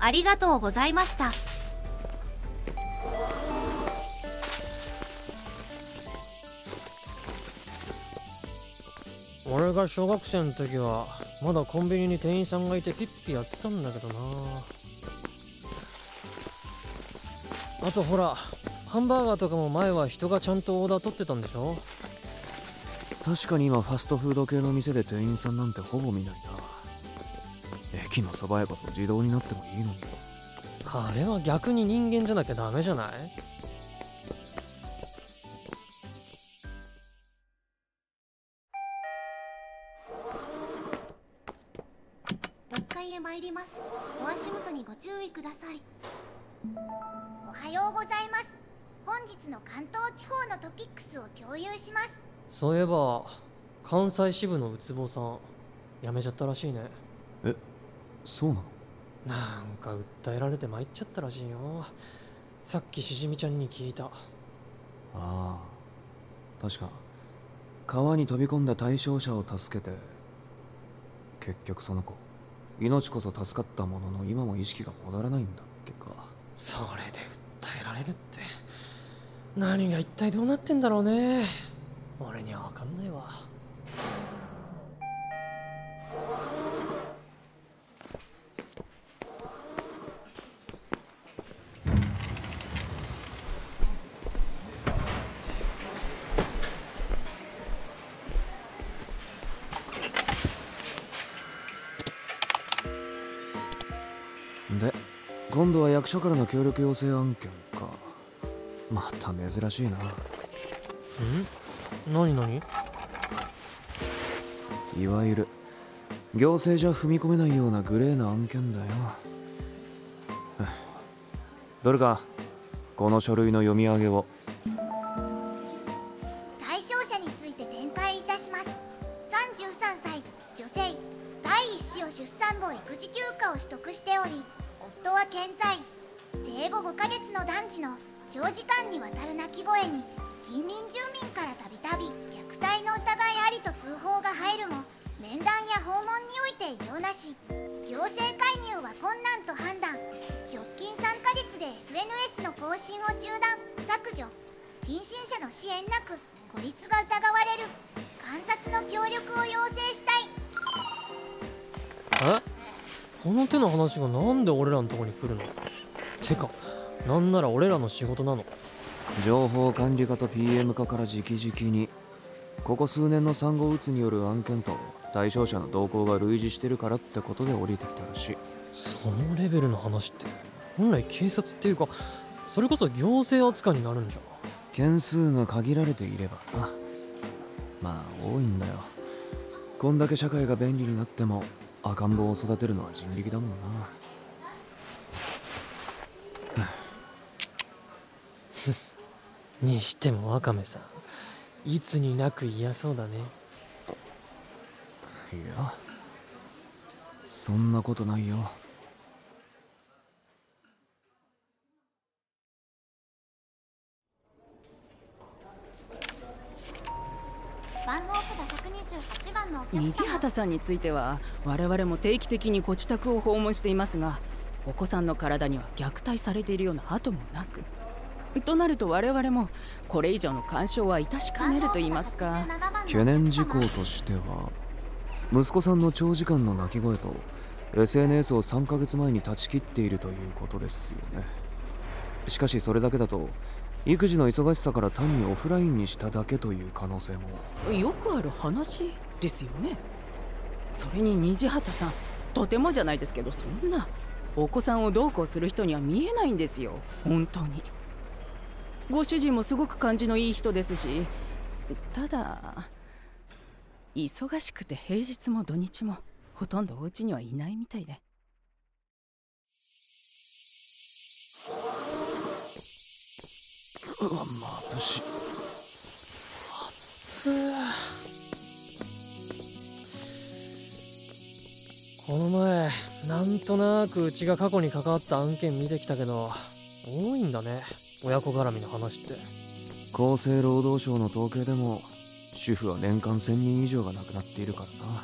ありがとうございました。俺が小学生の時はまだコンビニに店員さんがいてピッピやってたんだけどな。あとほらハンバーガーとかも前は人がちゃんとオーダー取ってたんでしょ？確かに今ファストフード系の店で店員さんなんてほぼ見ないな駅のそば屋こそ自動になってもいいのにあれは逆に人間じゃなきゃダメじゃない6階へ参りますお足元にご注意くださいおはようございます本日の関東地方のトピックスを共有しますそういえば関西支部のウツボさん辞めちゃったらしいね。えそうなの？なんか訴えられて参っちゃったらしいよ。さっきしじみちゃんに聞いた。ああ確か。川に飛び込んだ対象者を助けて結局その子命こそ助かったものの今も意識が戻らないんだっけか。それで訴えられるって。何が一体どうなってんだろうね俺には分かんないわ。で今度は役所からの協力要請案件か。また珍しいな。ん？何何？いわゆる行政じゃ踏み込めないようなグレーな案件だよ。どれかこの書類の読み上げを。対象者について展開いたします。33歳女性第一子を出産後育児休暇を取得しており夫は健在。生後5ヶ月の男児の長時間にわたる泣き声に近隣住民からたびたび虐待の疑いありと通報が入るも面談や訪問において異常なし。行政介入は困難と判断。直近3ヶ月で SNS の更新を中断。削除。近親者の支援なく孤立が疑われる。観察の協力を要請したい。え？この手の話がなんで俺らのとこに来るの？てかなんなら俺らの仕事なの？情報管理課と PM 課から直々にここ数年の産後うつによる案件と対象者の動向が類似してるからってことで降りてきたらしい。そのレベルの話って本来警察っていうかそれこそ行政扱いになるんじゃ。件数が限られていればな。まあ多いんだよ。こんだけ社会が便利になっても赤ん坊を育てるのは人力だもんなにしてもワカメさんいつになく嫌そうだね。いやそんなことないよ。番号札128番のお客様。虹畑さんについては我々も定期的にご自宅を訪問していますがお子さんの体には虐待されているような跡もなくとなると我々もこれ以上の干渉は致しかねると言いますか。懸念事項としては息子さんの長時間の泣き声と SNS を3ヶ月前に断ち切っているということですよね。しかしそれだけだと育児の忙しさから単にオフラインにしただけという可能性も。よくある話ですよね。それに虹畑さんとてもじゃないですけどそんなお子さんをどうこうする人には見えないんですよ。本当にご主人もすごく感じのいい人ですしただ忙しくて平日も土日もほとんどお家にはいないみたいで。うわ眩しい。つこの前なんとなくうちが過去に関わった案件見てきたけど多いんだね。親子絡みの話って。厚生労働省の統計でも主婦は年間1000人以上が亡くなっているからな。